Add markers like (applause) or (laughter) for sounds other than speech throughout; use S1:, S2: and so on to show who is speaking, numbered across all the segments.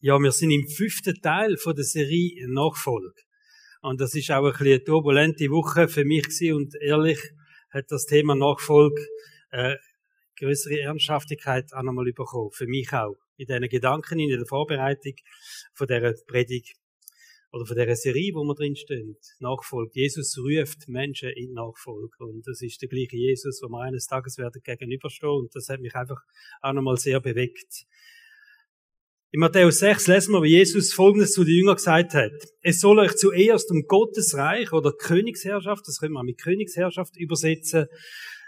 S1: Ja, wir sind im fünften Teil von der Serie Nachfolge. Und das ist auch ein bisschen eine turbulente Woche für mich gewesen. und ehrlich hat das Thema Nachfolge äh, größere Ernsthaftigkeit auch nochmal bekommen. Für mich auch. In diesen Gedanken, in der Vorbereitung von dieser Predigt oder von dieser Serie, wo wir drin stehen. Nachfolge. Jesus ruft Menschen in Nachfolge. Und das ist der gleiche Jesus, wo wir eines Tages werden gegenüberstehen. Und das hat mich einfach auch nochmal sehr bewegt. In Matthäus 6 lesen wir, wie Jesus Folgendes zu den Jüngern gesagt hat. Es soll euch zuerst um Gottes Reich oder Königsherrschaft, das können wir mit Königsherrschaft übersetzen,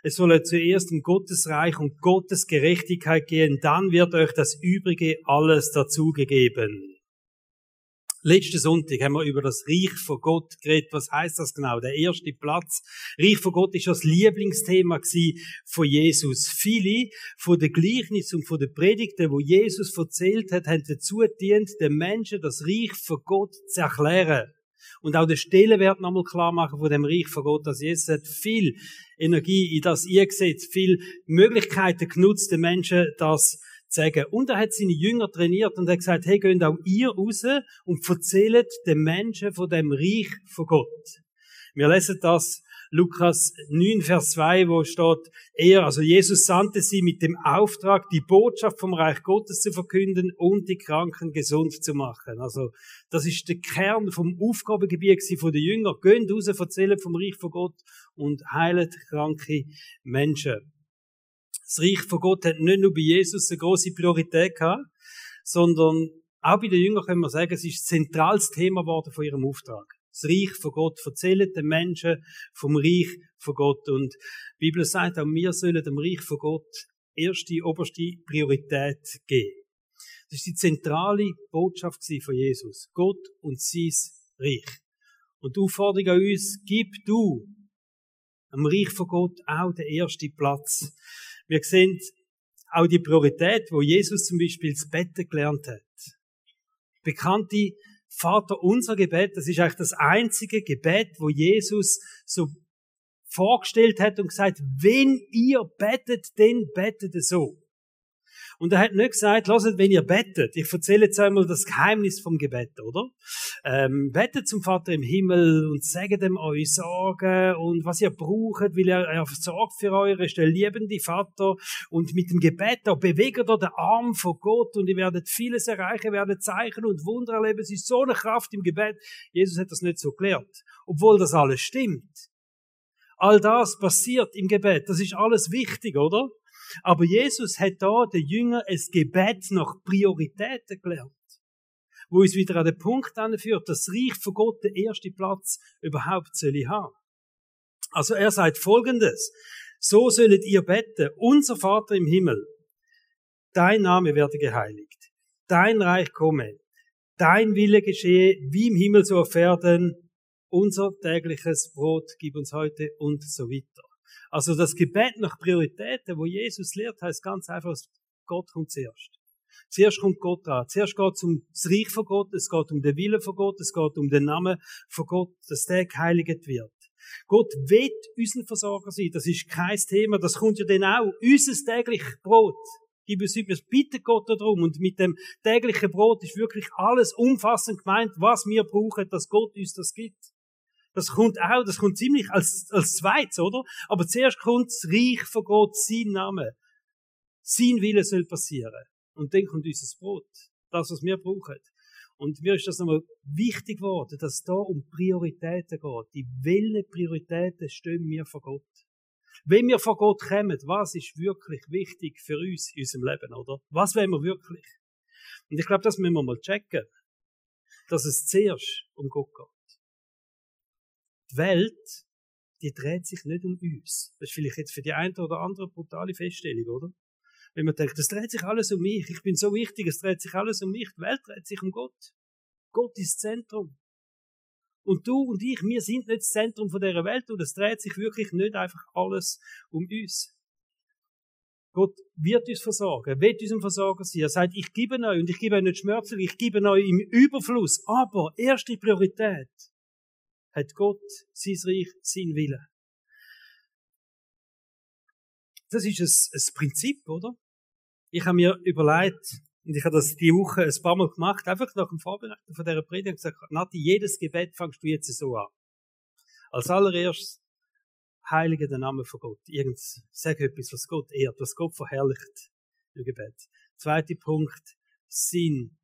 S1: es soll euch zuerst um Gottes Reich und Gottes Gerechtigkeit gehen, dann wird euch das Übrige alles dazugegeben. Letzten Sonntag haben wir über das Reich von Gott geredet. Was heißt das genau? Der erste Platz. Reich von Gott ist das Lieblingsthema von Jesus. Viele von den Gleichnissen und von den Predigten, wo Jesus erzählt hat, haben dazu gedient, den Menschen das Reich von Gott zu erklären. Und auch den Stellenwert nochmal klar machen von dem Reich von Gott, dass Jesus hat viel Energie in das eingesetzt, viel Möglichkeiten genutzt, den Menschen das sagen. Und er hat seine Jünger trainiert und hat gesagt, hey, geht auch ihr raus und erzählt den Menschen von dem Reich von Gott. Wir lesen das Lukas 9, Vers 2, wo steht, er, also Jesus sandte sie mit dem Auftrag, die Botschaft vom Reich Gottes zu verkünden und die Kranken gesund zu machen. Also, das ist der Kern vom Aufgabengebiet von den Jünger. Geht raus, erzählen vom Reich von Gott und heilet kranke Menschen. Das Reich von Gott hat nicht nur bei Jesus eine große Priorität gehabt, sondern auch bei den Jüngern können wir sagen, es ist ein zentrales Thema geworden von ihrem Auftrag. Das Reich von Gott erzählen den Menschen vom Reich von Gott. Und die Bibel sagt auch, wir sollen dem Reich von Gott erste, oberste Priorität geben. Das ist die zentrale Botschaft von Jesus. Gott und sein Reich. Und die Aufforderung an uns, gib du am Reich von Gott auch den ersten Platz. Wir sehen auch die Priorität, wo Jesus zum Beispiel das Betten gelernt hat. Bekannte Vater unser Gebet, das ist eigentlich das einzige Gebet, wo Jesus so vorgestellt hat und gesagt, wenn ihr bettet, dann betet so. Und er hat nicht gesagt, lasst, wenn ihr bettet, ich erzähle jetzt einmal das Geheimnis vom Gebet, oder? Ähm, bettet zum Vater im Himmel und sagt ihm eure Sorgen und was ihr braucht, weil er, er sorgt für euch, ist der liebende Vater. Und mit dem Gebet, da bewegt er den Arm von Gott und ihr werdet vieles erreichen, werdet Zeichen und Wunder erleben. Es ist so eine Kraft im Gebet. Jesus hat das nicht so gelehrt. Obwohl das alles stimmt. All das passiert im Gebet. Das ist alles wichtig, oder? Aber Jesus hat da den Jüngern ein Gebet nach Prioritäten gelernt. Wo uns wieder an den Punkt anführt, dass das Reich von Gott den ersten Platz überhaupt soll haben. Also er sagt folgendes. So sollet ihr beten. Unser Vater im Himmel. Dein Name werde geheiligt. Dein Reich komme. Dein Wille geschehe, wie im Himmel so auf Erden. Unser tägliches Brot gib uns heute und so weiter. Also das Gebet nach Prioritäten, wo Jesus lehrt, heißt ganz einfach, Gott kommt zuerst. Zuerst kommt Gott dran. Zuerst geht es um das Reich von Gott, es geht um den Willen von Gott, es geht um den Namen von Gott, dass der geheiligt wird. Gott wird unser Versorger sein, das ist kein Thema, das kommt ja dann auch. Unser tägliches Brot. Gib uns wir bitten Gott darum. Und mit dem täglichen Brot ist wirklich alles umfassend gemeint, was wir brauchen, dass Gott uns das gibt. Das kommt auch, das kommt ziemlich als, als zweites, oder? Aber zuerst kommt das Reich von Gott, sein Name. Sein Wille soll passieren. Und dann kommt unser Brot. Das, was wir brauchen. Und mir ist das nochmal wichtig geworden, dass es da um Prioritäten geht. Die welchen Prioritäten stehen wir vor Gott? Wenn wir vor Gott kommen, was ist wirklich wichtig für uns in unserem Leben, oder? Was wollen wir wirklich? Und ich glaube, das müssen wir mal checken. Dass es zuerst um Gott geht. Die Welt, die dreht sich nicht um uns. Das ist vielleicht jetzt für die eine oder andere brutale Feststellung, oder? Wenn man denkt, das dreht sich alles um mich, ich bin so wichtig, es dreht sich alles um mich, die Welt dreht sich um Gott. Gott ist das Zentrum. Und du und ich, wir sind nicht das Zentrum von dieser Welt und es dreht sich wirklich nicht einfach alles um uns. Gott wird uns versorgen, wird uns ein Versorger sein. Er sagt, ich gebe euch und ich gebe euch nicht schmerzlich, ich gebe euch im Überfluss. Aber erste Priorität hat Gott sein Reich, sein Wille. Das ist ein, ein Prinzip, oder? Ich habe mir überlegt, Und ich habe das die Woche ein paar Mal gemacht, einfach nach dem Vorbereiten von dieser Predigt gesagt, Nati, jedes Gebet fangst du jetzt so an. Als allererstes, heilige den Namen von Gott. Irgend, sag etwas, was Gott ehrt, was Gott verherrlicht im Gebet. Zweiter Punkt, Sinn,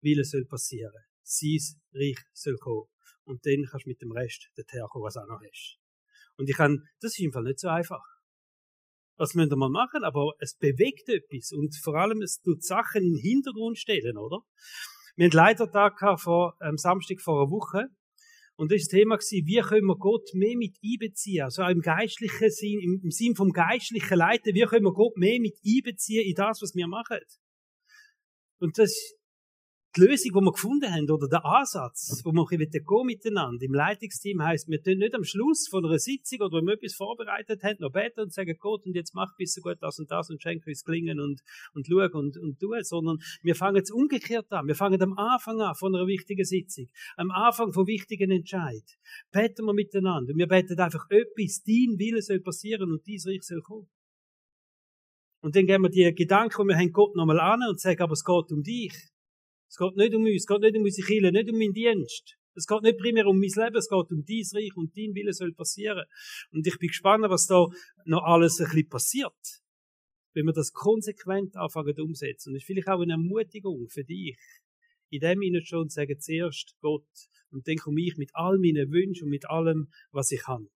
S1: Wille soll passieren. Sein Reich soll kommen. Und dann kannst du mit dem Rest dorthin kommen, was du auch noch hast. Und ich kann, das ist im Fall nicht so einfach. Das müssen wir mal machen, aber es bewegt etwas und vor allem es tut Sachen in den Hintergrund stellen, oder? Wir hatten Leitertag vor ähm, Samstag vor einer Woche und das Thema war, wie können wir Gott mehr mit einbeziehen, also auch im geistlichen Sinn, im, im Sinn vom geistlichen Leiten, wie können wir Gott mehr mit einbeziehen in das, was wir machen. Und das die Lösung, die wir gefunden haben, oder der Ansatz, wo wir ein bisschen gehen miteinander im Leitungsteam heisst, wir tun nicht am Schluss von einer Sitzung oder wenn wir etwas vorbereitet haben, noch beten und sagen, Gott, und jetzt mach bis so gut das und das und schenke uns Klingen und, und schau und, und tu, sondern wir fangen jetzt umgekehrt an. Wir fangen am Anfang an von einer wichtigen Sitzung, am Anfang von wichtigen Entscheid. Beten wir miteinander. Und wir beten einfach etwas, dein Wille soll passieren und dies Reich soll kommen. Und dann gehen wir die Gedanken, die wir haben, Gott nochmal an und sagen, aber es geht um dich. Es geht nicht um uns, es geht nicht um unsere Kirche, nicht um meinen Dienst. Es geht nicht primär um mein Leben, es geht um dein Reich und dein Wille soll passieren. Und ich bin gespannt, was da noch alles ein bisschen passiert. Wenn wir das konsequent anfangen umsetzen. Und das ist vielleicht auch eine Ermutigung für dich. In dem Ihnen schon sagen zuerst Gott und dann komme ich mit all meinen Wünschen und mit allem, was ich habe.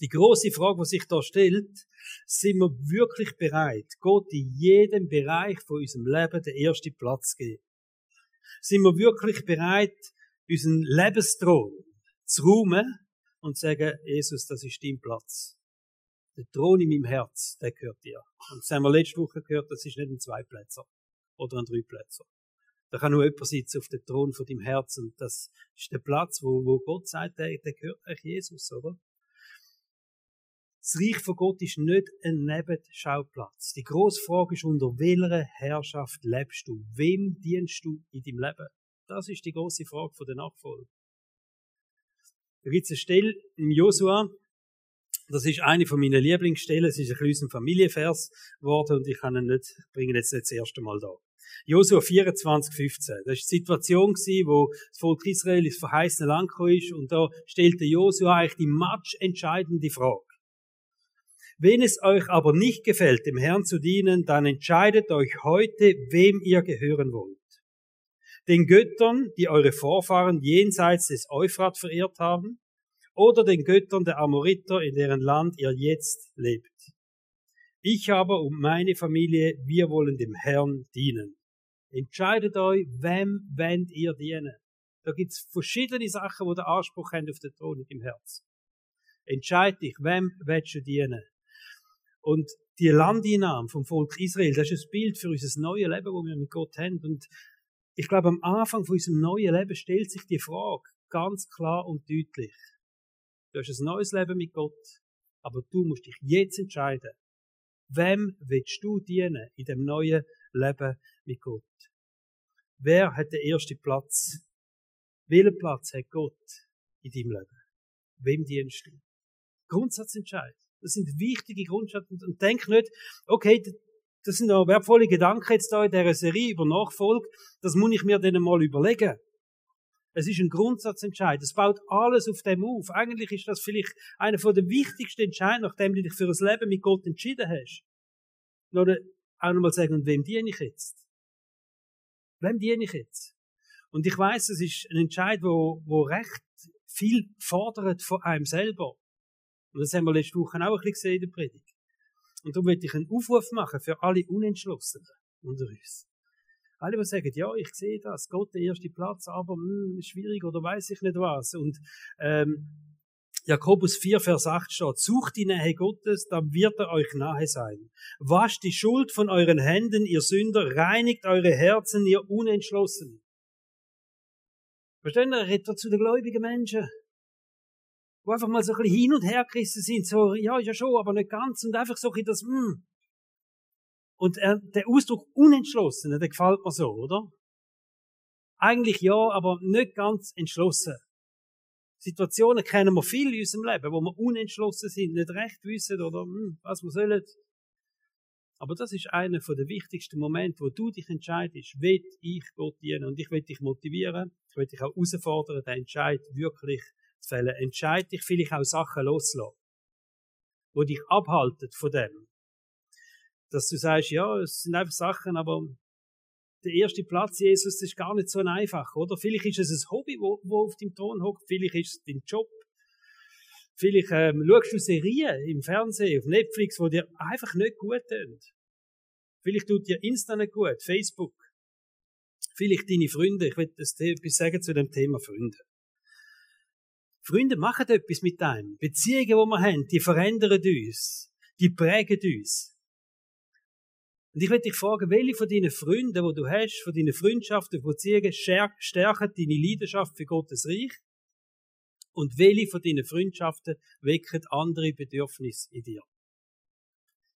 S1: Die große Frage, die sich da stellt, sind wir wirklich bereit, Gott in jedem Bereich von unserem Leben den ersten Platz zu geben? Sind wir wirklich bereit, unseren Lebensthron zu räumen und zu sagen, Jesus, das ist dein Platz. Der Thron in meinem Herz, der gehört dir. Und das haben wir letzte Woche gehört, das ist nicht ein Zweiplätzer oder ein Dreiplätzer. Da kann nur jemand sitzen auf dem Thron von deinem Herzen. Und das ist der Platz, wo, wo Gott sagt, der, der gehört euch Jesus, oder? Das Reich von Gott ist nicht ein Nebenschauplatz. Die grosse Frage ist, unter welcher Herrschaft lebst du? Wem dienst du in deinem Leben? Das ist die große Frage der Nachfolge. Da gibt es eine Stelle im Josua, das ist eine von meinen Lieblingsstellen, es ist ein bisschen Familienvers geworden und ich kann ihn nicht, bringe ihn jetzt nicht das erste Mal da. Josua 24, 15. Das war die Situation, wo das Volk Israel ins verheißene Land ist und da stellte Josua eigentlich die matchentscheidende Frage. Wenn es euch aber nicht gefällt, dem Herrn zu dienen, dann entscheidet euch heute, wem ihr gehören wollt. Den Göttern, die eure Vorfahren jenseits des Euphrat verehrt haben, oder den Göttern der Amoriter, in deren Land ihr jetzt lebt. Ich aber und meine Familie, wir wollen dem Herrn dienen. Entscheidet euch, wem wollt ihr dienen. Da gibt's verschiedene Sachen, wo der Anspruch haben auf den Thron im Herz. Entscheid dich, wem willst du dienen? Und die Landeinnahme vom Volk Israel, das ist ein Bild für unser neues Leben, das wir mit Gott haben. Und ich glaube, am Anfang von unserem neuen Leben stellt sich die Frage ganz klar und deutlich. Du hast ein neues Leben mit Gott, aber du musst dich jetzt entscheiden, wem willst du dienen in dem neuen Leben mit Gott? Wer hat den ersten Platz? Welchen Platz hat Gott in deinem Leben? Wem dienst du? Grundsatzentscheid. Das sind wichtige Grundsätze. Und denk nicht, okay, das sind auch wertvolle Gedanken jetzt da in dieser Serie über Nachfolge. Das muss ich mir dann mal überlegen. Es ist ein Grundsatzentscheid. Es baut alles auf dem auf. Eigentlich ist das vielleicht einer von der wichtigsten Entscheidungen, nachdem du dich für das Leben mit Gott entschieden hast. Oder auch nochmal sagen, und wem diene ich jetzt? Wem diene ich jetzt? Und ich weiß, es ist ein Entscheid, wo, wo recht viel fordert von einem selber. Und das haben wir letzte Woche auch ein bisschen gesehen in der Predigt. Und darum möchte ich einen Aufruf machen für alle Unentschlossenen unter uns. Alle, die sagen, ja, ich sehe das, Gott der erste Platz, aber mh, hm, schwierig oder weiß ich nicht was. Und ähm, Jakobus 4, Vers 8 steht, sucht die Nähe Gottes, dann wird er euch nahe sein. Wascht die Schuld von euren Händen, ihr Sünder, reinigt eure Herzen, ihr Unentschlossenen. Verstehen ihr? Er redet zu den gläubigen Menschen wo einfach mal so ein bisschen hin und her gerissen sind, so, ja, ja schon, aber nicht ganz, und einfach so ein bisschen das, mm. Und äh, der Ausdruck unentschlossen, der gefällt mir so, oder? Eigentlich ja, aber nicht ganz entschlossen. Situationen kennen wir viel in unserem Leben, wo wir unentschlossen sind, nicht recht wissen oder mm, was wir sollen. Aber das ist einer der wichtigsten Momente, wo du dich entscheidest, will ich Gott dienen. Und ich will dich motivieren, ich will dich auch herausfordern, den Entscheid wirklich fällen. Entscheid dich vielleicht auch Sachen loslassen, wo dich abhalten von dem. Dass du sagst, ja, es sind einfach Sachen, aber der erste Platz, Jesus, das ist gar nicht so einfach, oder? Vielleicht ist es ein Hobby, wo, wo auf dem Thron hockt, vielleicht ist es dein Job, Vielleicht ähm, schaust du Serien im Fernsehen, auf Netflix, wo dir einfach nicht gut tun. Vielleicht tut dir Insta nicht gut, Facebook. Vielleicht deine Freunde. Ich will etwas sagen zu dem Thema Freunde. Freunde machen etwas mit einem. Beziehungen, die wir haben, die verändern uns. Die prägen uns. Und ich will dich fragen, welche von deinen Freunden, die du hast, von deinen Freundschaften, Beziehungen, stärken deine Leidenschaft für Gottes Reich? Und welche von deinen Freundschaften wecken andere Bedürfnisse in dir?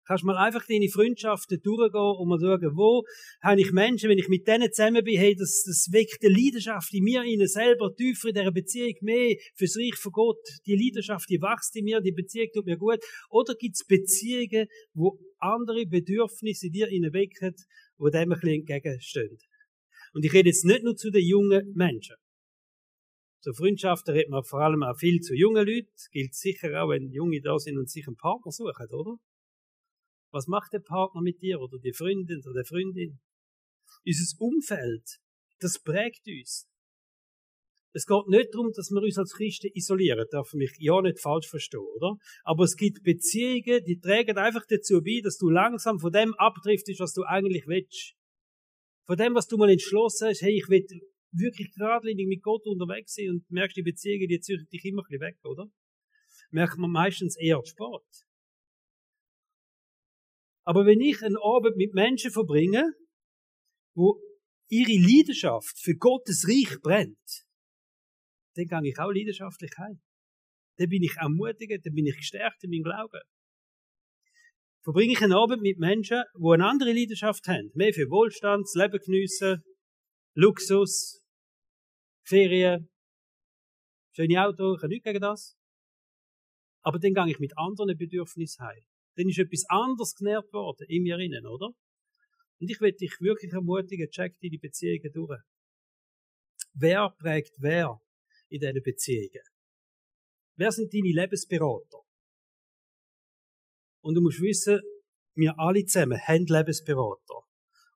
S1: Kannst mal einfach deine Freundschaften durchgehen und mal schauen, wo habe ich Menschen, wenn ich mit denen zusammen bin, hey, das, das weckt eine Leidenschaft in mir, ihnen selber tiefer in dieser Beziehung mehr fürs Reich von Gott. Die Leidenschaft, die wächst in mir, die Beziehung tut mir gut. Oder gibt es Beziehungen, wo andere Bedürfnisse in dir wecken, wo dem ein bisschen entgegenstehen? Und ich rede jetzt nicht nur zu den jungen Menschen. Zu Freundschaften redet man vor allem auch viel zu jungen Leuten. Gilt sicher auch, wenn Junge da sind und sich einen Partner suchen, oder? Was macht der Partner mit dir oder die Freundin oder die Freundin? Unser Umfeld, das prägt uns. Es geht nicht darum, dass wir uns als Christen isolieren, darf mich ja nicht falsch verstehen, oder? Aber es gibt Beziehungen, die tragen einfach dazu bei, dass du langsam von dem abdriftest, was du eigentlich willst. Von dem, was du mal entschlossen hast, hey, ich will wirklich geradlinig mit Gott unterwegs sind und merkst, die Beziehungen, die ziehen dich immer ein bisschen weg, oder? Merkt man meistens eher Sport. Aber wenn ich einen Abend mit Menschen verbringe, wo ihre Leidenschaft für Gottes Reich brennt, dann gehe ich auch leidenschaftlich heim. Dann bin ich ermutigt, dann bin ich gestärkt in meinem Glauben. Verbringe ich einen Abend mit Menschen, die eine andere Leidenschaft haben, mehr für Wohlstand, Leben geniessen, Luxus, Ferien, schöne Auto, ich habe nichts gegen das. Aber dann gehe ich mit anderen Bedürfnissen heim. Dann ist etwas anderes genährt worden in mir innen, oder? Und ich will dich wirklich ermutigen, check deine Beziehungen durch. Wer prägt wer in diesen Beziehungen? Wer sind deine Lebensberater? Und du musst wissen, wir alle zusammen haben Lebensberater.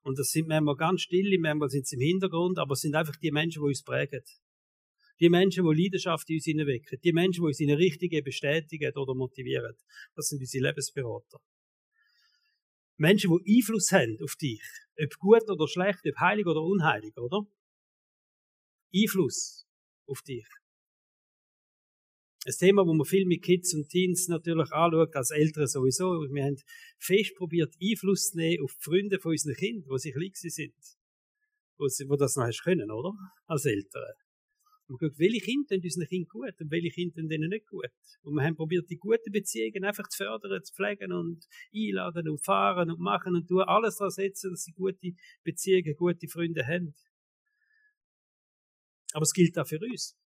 S1: Und das sind manchmal ganz stille, manchmal sind sie im Hintergrund, aber es sind einfach die Menschen, die uns prägen. Die Menschen, die Leidenschaft in uns hineinwecken. Die Menschen, die uns in eine Richtige bestätigen oder motivieren. Das sind unsere Lebensberater. Menschen, die Einfluss haben auf dich. Ob gut oder schlecht, ob heilig oder unheilig, oder? Einfluss auf dich. Ein Thema, wo man viel mit Kids und Teens natürlich anschaut, als Eltern sowieso. Wir haben fest probiert, Einfluss zu nehmen auf die Freunde von unseren Kindern, die sich klein sind. Wo das noch hast können, oder? Als Eltern. Und guckt, welche Kinder tun unseren Kindern gut und welche Kinder tun denen nicht gut. Und wir haben probiert, die guten Beziehungen einfach zu fördern, zu pflegen und einladen und fahren und machen und tun, alles daran setzen, dass sie gute Beziehungen, gute Freunde haben. Aber es gilt auch für uns.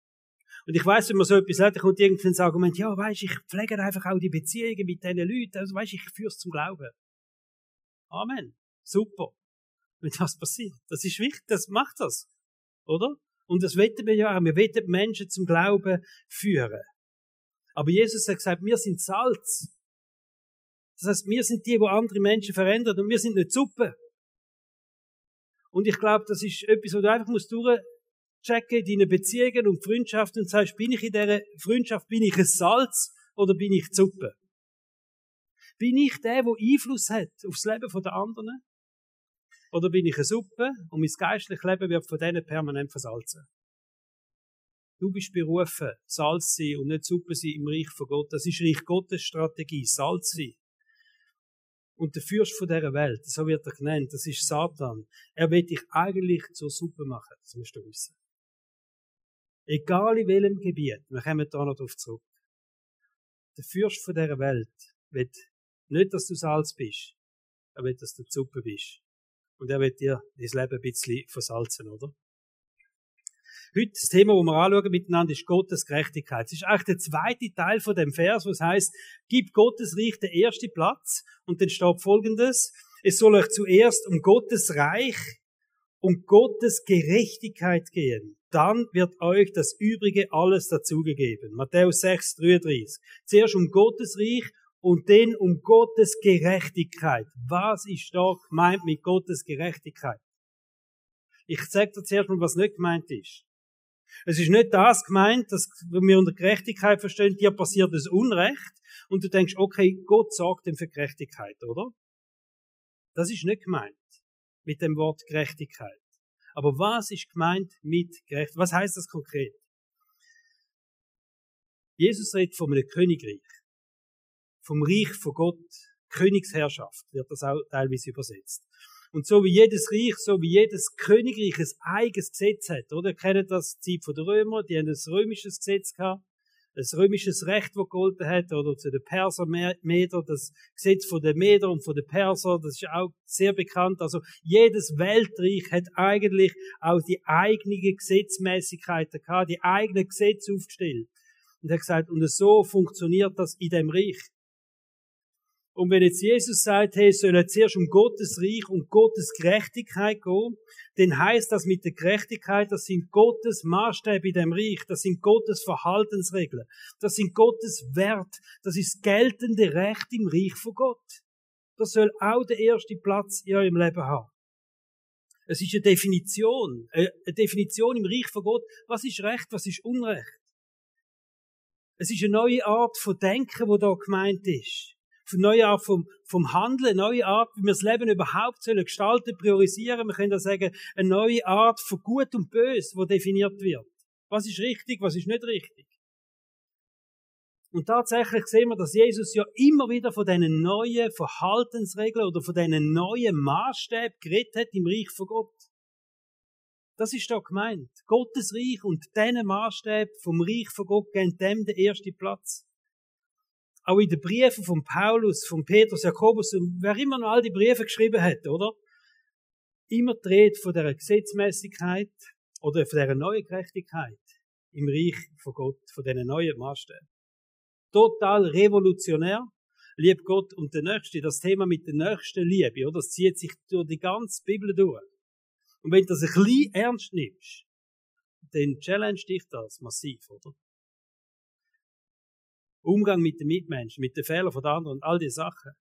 S1: Und ich weiß, wenn man so etwas dann kommt irgendwann das Argument, ja, weisst, ich pflege einfach auch die Beziehungen mit diesen Leuten, also weisst, ich führe es zum Glauben. Amen. Super. Wenn das passiert. Das ist wichtig, das macht das. Oder? Und das wetten wir ja auch. Wir wetten Menschen zum Glauben führen. Aber Jesus hat gesagt, wir sind Salz. Das heißt, wir sind die, wo andere Menschen verändern und wir sind nicht Suppe. Und ich glaube, das ist etwas, wo du einfach musst durch checke deine Beziehungen und Freundschaften und sagst, bin ich in dieser Freundschaft, bin ich ein Salz oder bin ich Suppe? Bin ich der, der Einfluss hat aufs Leben der anderen? Oder bin ich eine Suppe und mein geistliches Leben wird von denen permanent versalzen? Du bist berufen, Salz sein und nicht Suppe sein im Reich von Gott. Das ist Reich Gottes Strategie, Salz sein. Und der Fürst von dieser Welt, so wird er genannt, das ist Satan. Er will dich eigentlich zur Suppe machen, das musst du wissen. Egal in welchem Gebiet, wir kommen da noch drauf zurück. Der Fürst von dieser Welt will nicht, dass du Salz bist. Er will, dass du Suppe bist. Und er will dir das Leben ein bisschen versalzen, oder? Heute das Thema, das wir anschauen miteinander, ist Gottes Gerechtigkeit. Es ist eigentlich der zweite Teil von dem Vers, was heißt, gib Gottes Reich den ersten Platz. Und dann steht folgendes, Es soll euch zuerst um Gottes Reich und Gottes Gerechtigkeit gehen. Dann wird euch das Übrige alles dazugegeben. Matthäus 6, 33. Zuerst um Gottes Reich und dann um Gottes Gerechtigkeit. Was ist da gemeint mit Gottes Gerechtigkeit? Ich sage dir zuerst mal, was nicht gemeint ist. Es ist nicht das gemeint, dass wir unter Gerechtigkeit verstehen, dir passiert das Unrecht und du denkst, okay, Gott sorgt dem für Gerechtigkeit, oder? Das ist nicht gemeint mit dem Wort Gerechtigkeit. Aber was ist gemeint mit Gerechtigkeit? Was heißt das konkret? Jesus redet von einem Königreich. Vom Reich von Gott. Königsherrschaft wird das auch teilweise übersetzt. Und so wie jedes Reich, so wie jedes Königreich ein eigenes Gesetz hat, oder? Kennt das Zeit der Römer, die haben ein römisches Gesetz gehabt, ein römisches Recht, das gegolten hat, oder zu den Perser Meder, das Gesetz von den Meder und von den Perser, das ist auch sehr bekannt. Also jedes Weltreich hat eigentlich auch die eigene Gesetzmäßigkeiten gehabt, die eigenen Gesetze aufgestellt. Und er hat gesagt, und so funktioniert das in dem Reich. Und wenn jetzt Jesus sagt, hey, soll er zuerst um Gottes Reich und Gottes Gerechtigkeit gehen, dann heißt das mit der Gerechtigkeit, das sind Gottes Maßstäbe in dem Reich, das sind Gottes Verhaltensregeln, das sind Gottes Wert, das ist geltende Recht im Reich von Gott. Das soll auch der erste Platz in eurem Leben haben. Es ist eine Definition, äh, eine Definition im Reich von Gott, was ist Recht, was ist Unrecht. Es ist eine neue Art von Denken, wo da gemeint ist neue Art vom, vom Handeln, eine neue Art, wie wir das Leben überhaupt sollen gestalten, priorisieren. Wir können da sagen, eine neue Art von Gut und Bös, wo definiert wird. Was ist richtig, was ist nicht richtig? Und tatsächlich sehen wir, dass Jesus ja immer wieder von diesen neuen Verhaltensregeln oder von diesen neuen Maßstäben geredet hat im Reich von Gott. Das ist da gemeint. Gottes Reich und diesen Maßstäben vom Reich von Gott geben dem den ersten Platz auch in den Briefen von Paulus, von Petrus, Jakobus und wer immer noch all die Briefe geschrieben hat, oder? Immer dreht von der Gesetzmäßigkeit oder von der neuen Gerechtigkeit im Reich von Gott, von diesen neuen Maßstäben. Total revolutionär. Lieb Gott und der Nächste. Das Thema mit der nächsten Liebe, oder? Das zieht sich durch die ganze Bibel durch. Und wenn du das ein bisschen ernst nimmst, dann challenge dich das massiv, oder? Umgang mit den Mitmenschen, mit den Fehlern von anderen und all die Sachen.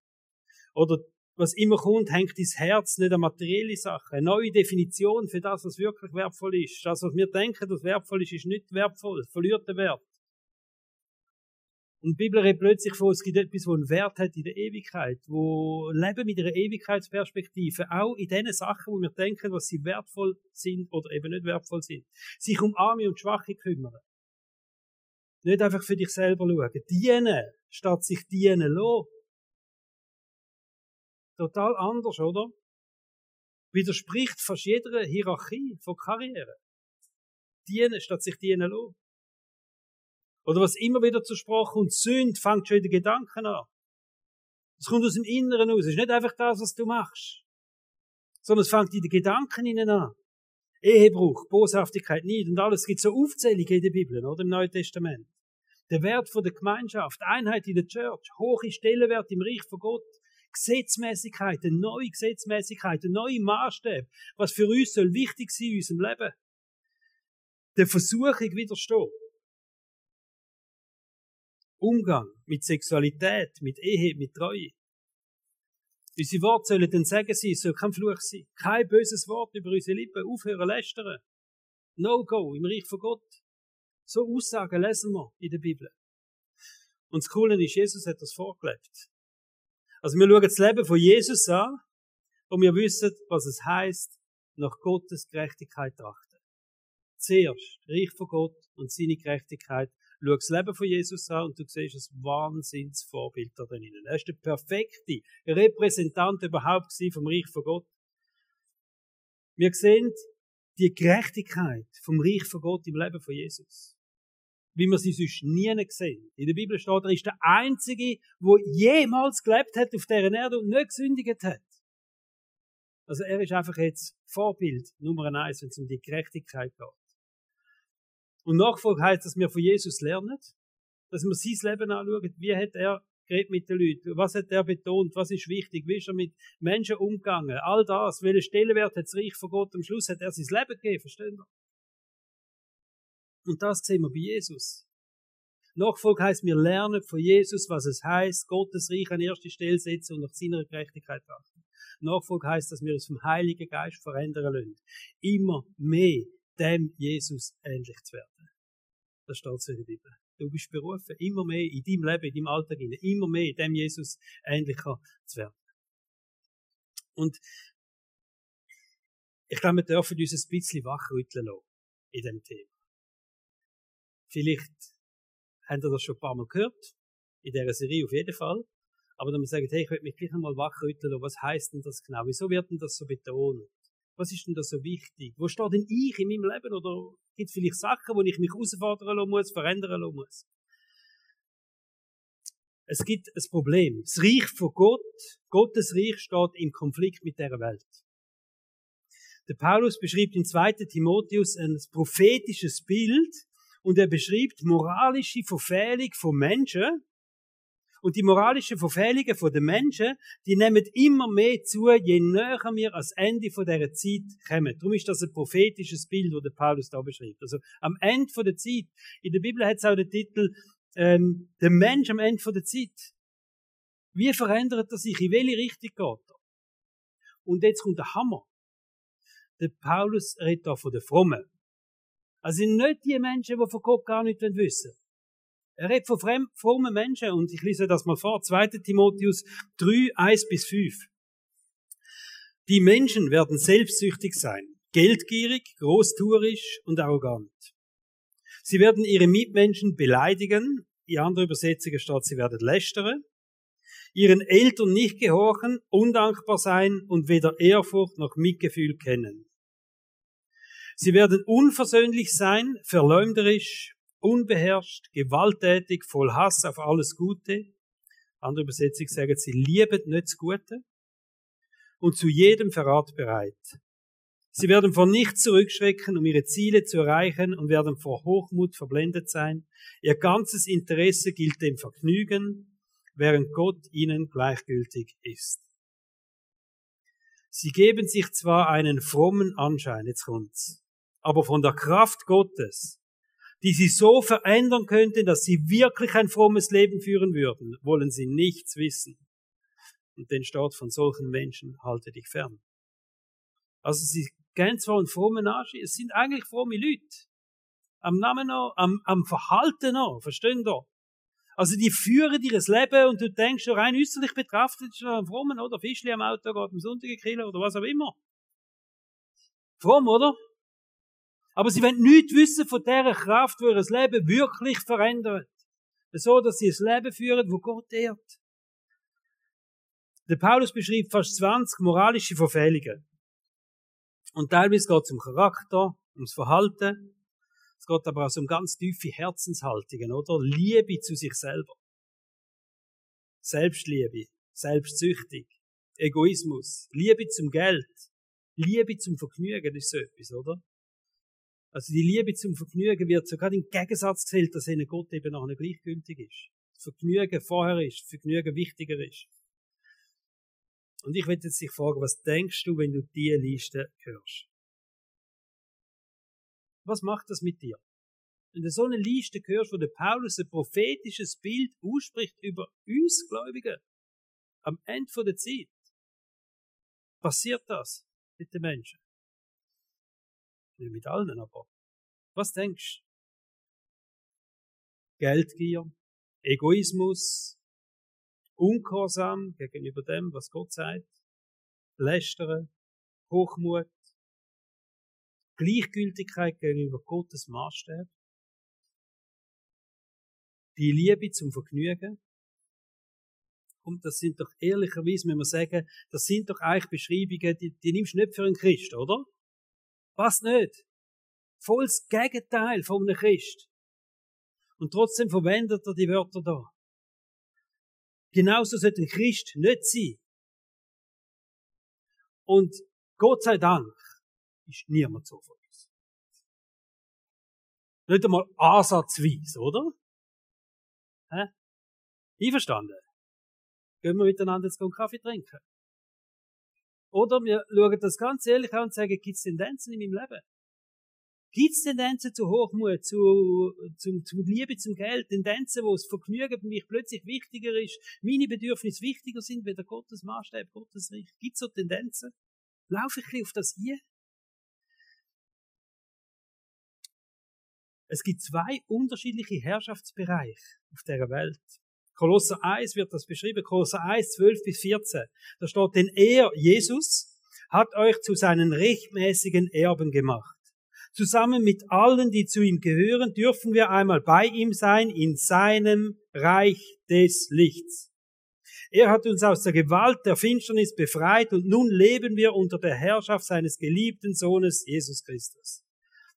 S1: Oder was immer kommt, hängt ins Herz nicht an materielle Sachen. Eine neue Definition für das, was wirklich wertvoll ist. Das, was wir denken, das wertvoll ist, ist nicht wertvoll, verliert den Wert. Und die Bibel redet plötzlich von, es gibt etwas, wo einen Wert hat in der Ewigkeit, wo Leben mit einer Ewigkeitsperspektive, auch in den Sachen, wo wir denken, was sie wertvoll sind oder eben nicht wertvoll sind, sich um Arme und Schwache kümmern. Nicht einfach für dich selber schauen. Dienen, statt sich dienen lassen. Total anders, oder? Widerspricht fast jeder Hierarchie von Karriere. Dienen, statt sich dienen lassen. Oder was immer wieder zur Sprache kommt, Sünd fängt schon in den Gedanken an. Es kommt aus dem Inneren aus. Es ist nicht einfach das, was du machst. Sondern es fängt in den Gedanken innen an. Ehebruch, Boshaftigkeit, Niet und alles. Es gibt so Aufzählungen in der Bibel, oder? Im Neuen Testament. Der Wert von der Gemeinschaft, Einheit in der Church, hohe Stellenwert im Reich von Gott, Gesetzmäßigkeit, eine neue Gesetzmäßigkeit, eine neue Maßstab, was für uns soll wichtig sein in unserem Leben. Der Versuchung widerstehen. Umgang mit Sexualität, mit Ehe, mit Treue. Unsere Worte sollen dann sagen sein, soll kein Fluch sein. Kein böses Wort über unsere Lippen, aufhören lästern. No-go im Reich von Gott. So Aussagen lesen wir in der Bibel. Und das Coole ist, Jesus hat das vorgelebt. Also wir schauen das Leben von Jesus an und wir wissen, was es heißt, nach Gottes Gerechtigkeit trachten. Zuerst Reich von Gott und seine Gerechtigkeit. Schau das Leben von Jesus an und du siehst ein Wahnsinnsvorbild da drinnen. Er ist der perfekte Repräsentant überhaupt vom Reich von Gott. Wir sehen die Gerechtigkeit vom Reich von Gott im Leben von Jesus wie wir sie sonst nie gesehen. In der Bibel steht, er ist der Einzige, der jemals gelebt hat auf dieser Erde und nicht gesündigt hat. Also er ist einfach jetzt Vorbild Nummer eins, wenn es um die Gerechtigkeit geht. Und Nachfolge heißt, dass wir von Jesus lernen, dass wir sein Leben anschauen, wie hat er geredet mit den Leuten? Was hat er betont? Was ist wichtig? Wie ist er mit Menschen umgegangen? All das. Welche Stellenwert hat das Reich von Gott? Am Schluss hat er sein Leben gegeben, verstehen wir? Und das sehen wir bei Jesus. Nachfolge heißt, wir lernen von Jesus, was es heißt, Gottes Reich an erste Stelle setzen und nach seiner Gerechtigkeit achten. Nachfolge heißt, dass wir uns vom Heiligen Geist verändern lassen. Immer mehr dem Jesus ähnlich zu werden. Das steht so in der Bibel. Du bist berufen, immer mehr in deinem Leben, in deinem Alltag, immer mehr dem Jesus ähnlicher zu werden. Und ich glaube, wir dürfen uns ein bisschen wachrütteln lassen in dem Thema. Vielleicht habt ihr das schon ein paar Mal gehört, in dieser Serie auf jeden Fall. Aber dann sagen, hey, ich will mich gleich einmal wachrütteln lassen, was heißt denn das genau? Wieso wird denn das so betont? Was ist denn da so wichtig? Wo steht denn ich in meinem Leben? Oder gibt es vielleicht Sachen, wo ich mich herausfordern lassen muss, verändern lassen muss? Es gibt ein Problem. Das Reich von Gott, Gottes Reich steht im Konflikt mit der Welt. Der Paulus beschreibt in 2. Timotheus ein prophetisches Bild und er beschreibt moralische Verfehlung von Menschen. Und die moralische Verfehlungen den Menschen, die nehmen immer mehr zu, je näher wir ans Ende dieser Zeit kommen. Darum ist das ein prophetisches Bild, das der Paulus da beschreibt. Also am Ende der Zeit. In der Bibel hat es auch den Titel ähm, der Mensch am Ende der Zeit. Wie verändert er sich? In welche Richtung geht er? Und jetzt kommt der Hammer. Der Paulus redet da von den Frommen. Also sind nicht die Menschen, die von Gott gar nicht wissen. Er redet von frommen Menschen und ich lese das mal vor. 2. Timotheus 3, 1 bis 5. Die Menschen werden selbstsüchtig sein, geldgierig, großtuerisch und arrogant. Sie werden ihre Mitmenschen beleidigen, in anderen Übersetzungen steht, sie werden lästern, ihren Eltern nicht gehorchen, undankbar sein und weder Ehrfurcht noch Mitgefühl kennen. Sie werden unversöhnlich sein, verleumderisch, unbeherrscht, gewalttätig, voll Hass auf alles Gute. Andere Übersetzung sagen, sie lieben nicht das Gute und zu jedem Verrat bereit. Sie werden vor nichts zurückschrecken, um ihre Ziele zu erreichen und werden vor Hochmut verblendet sein. Ihr ganzes Interesse gilt dem Vergnügen, während Gott ihnen gleichgültig ist. Sie geben sich zwar einen frommen Anschein, jetzt kommt's, aber von der Kraft Gottes, die sie so verändern könnte, dass sie wirklich ein frommes Leben führen würden, wollen sie nichts wissen. Und den Staat von solchen Menschen halte dich fern. Also sie gehen zwar einen frommen Arsch, es sind eigentlich fromme Leute. Am Namen noch, am, am Verhalten noch, verstehen da? Also die führen ihres Leben und du denkst schon rein äußerlich betrachtet, ist ein frommen, oder? Fischli am Auto, geht am Sonntag Kilo oder was auch immer. Fromm, oder? Aber sie wollen nichts wissen von der Kraft, die ihr Leben wirklich verändert. So, dass sie ein Leben führen, wo Gott ehrt. Der Paulus beschreibt fast 20 moralische Verfehlungen. Und teilweise geht es um Charakter, ums Verhalten. Es geht aber auch um ganz tiefe Herzenshaltungen, oder? Liebe zu sich selber. Selbstliebe, selbstsüchtig, Egoismus, Liebe zum Geld, Liebe zum Vergnügen, das ist so etwas, oder? Also die Liebe zum Vergnügen wird sogar im Gegensatz gestellt, dass ihnen Gott eben noch nicht gleichgültig ist. Das Vergnügen vorher ist, Vergnügen wichtiger ist. Und ich will jetzt dich fragen, was denkst du, wenn du diese Liste hörst? Was macht das mit dir? Wenn du so eine Liste hörst, wo der Paulus ein prophetisches Bild ausspricht über uns Gläubigen, am Ende der Zeit, passiert das mit den Menschen. Nicht mit allen, aber was denkst du? Geldgier, Egoismus, Ungehorsam gegenüber dem, was Gott sagt, Lästern, Hochmut, Gleichgültigkeit gegenüber Gottes Maßstab, die Liebe zum Vergnügen. Und das sind doch ehrlicherweise, wenn wir sagen, das sind doch eigentlich Beschreibungen, die, die nimmst du nicht für einen Christ, oder? Was nicht. Volles Gegenteil von einem Christ. Und trotzdem verwendet er die Wörter da. Genauso sollte ein Christ nicht sein. Und Gott sei Dank ist niemand so von uns. Nicht einmal ansatzweise, oder? Hä? Einverstanden? Gehen wir miteinander jetzt einen Kaffee trinken? Oder wir schauen das ganz ehrlich an und sagen, gibt es Tendenzen in meinem Leben? Gibt es Tendenzen zu Hochmut, zu, zu, zu Liebe zum Geld, Tendenzen, wo das Vergnügen für mich plötzlich wichtiger ist, meine Bedürfnisse wichtiger sind, wie der Gottes Maßstab, Gottes Reich? Gibt es so Tendenzen? Laufe ich ein bisschen auf das hier? Es gibt zwei unterschiedliche Herrschaftsbereiche auf der Welt. Kolosser 1 wird das beschrieben, Kolosser 1, 12 bis 14. Da steht, denn er, Jesus, hat euch zu seinen rechtmäßigen Erben gemacht. Zusammen mit allen, die zu ihm gehören, dürfen wir einmal bei ihm sein in seinem Reich des Lichts. Er hat uns aus der Gewalt der Finsternis befreit und nun leben wir unter der Herrschaft seines geliebten Sohnes Jesus Christus.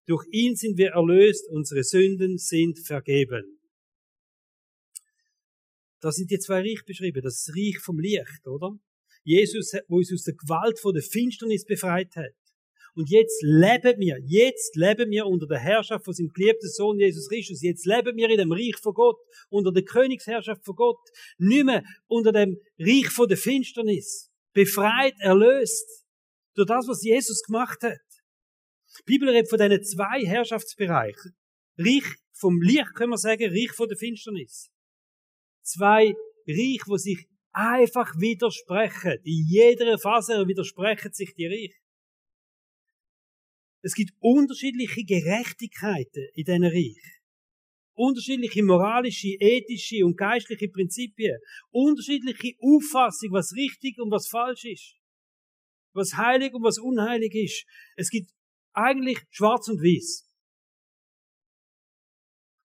S1: Durch ihn sind wir erlöst, unsere Sünden sind vergeben. Da sind die zwei Reich beschrieben. Das Reich vom Licht, oder? Jesus, wo uns aus der Gewalt von der Finsternis befreit hat. Und jetzt leben wir, jetzt leben wir unter der Herrschaft von seinem geliebten Sohn Jesus Christus. Jetzt leben wir in dem Reich von Gott, unter der Königsherrschaft von Gott. Nicht mehr unter dem Reich von der Finsternis. Befreit, erlöst. Durch das, was Jesus gemacht hat. Die Bibel redet von diesen zwei Herrschaftsbereichen. Reich vom Licht, können wir sagen, Reich von der Finsternis. Zwei Reich, wo sich einfach widersprechen. In jeder Phase widersprechen sich die Reich. Es gibt unterschiedliche Gerechtigkeiten in diesen Reich. Unterschiedliche moralische, ethische und geistliche Prinzipien. Unterschiedliche Auffassung, was richtig und was falsch ist. Was heilig und was unheilig ist. Es gibt eigentlich schwarz und weiß.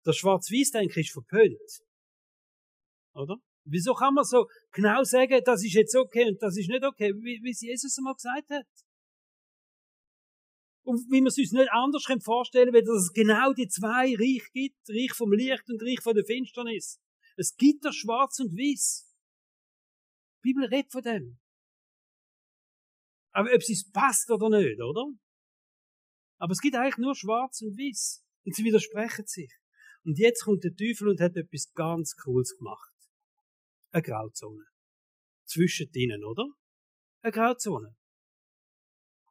S1: Das schwarz-weiß, denke ich, ist verpönt. Oder? Wieso kann man so genau sagen, das ist jetzt okay und das ist nicht okay, wie, wie Jesus einmal gesagt hat? Und wie man es uns nicht anders vorstellen kann, dass es genau die zwei Reich gibt, Reich vom Licht und Reich von der Finsternis. Es gibt das Schwarz und Weiß. Die Bibel redet von dem. Aber ob es uns passt oder nicht, oder? Aber es gibt eigentlich nur Schwarz und Weiß. Und sie widersprechen sich. Und jetzt kommt der Teufel und hat etwas ganz Cooles gemacht. Eine Grauzone. Zwischen denen, oder? Eine Grauzone.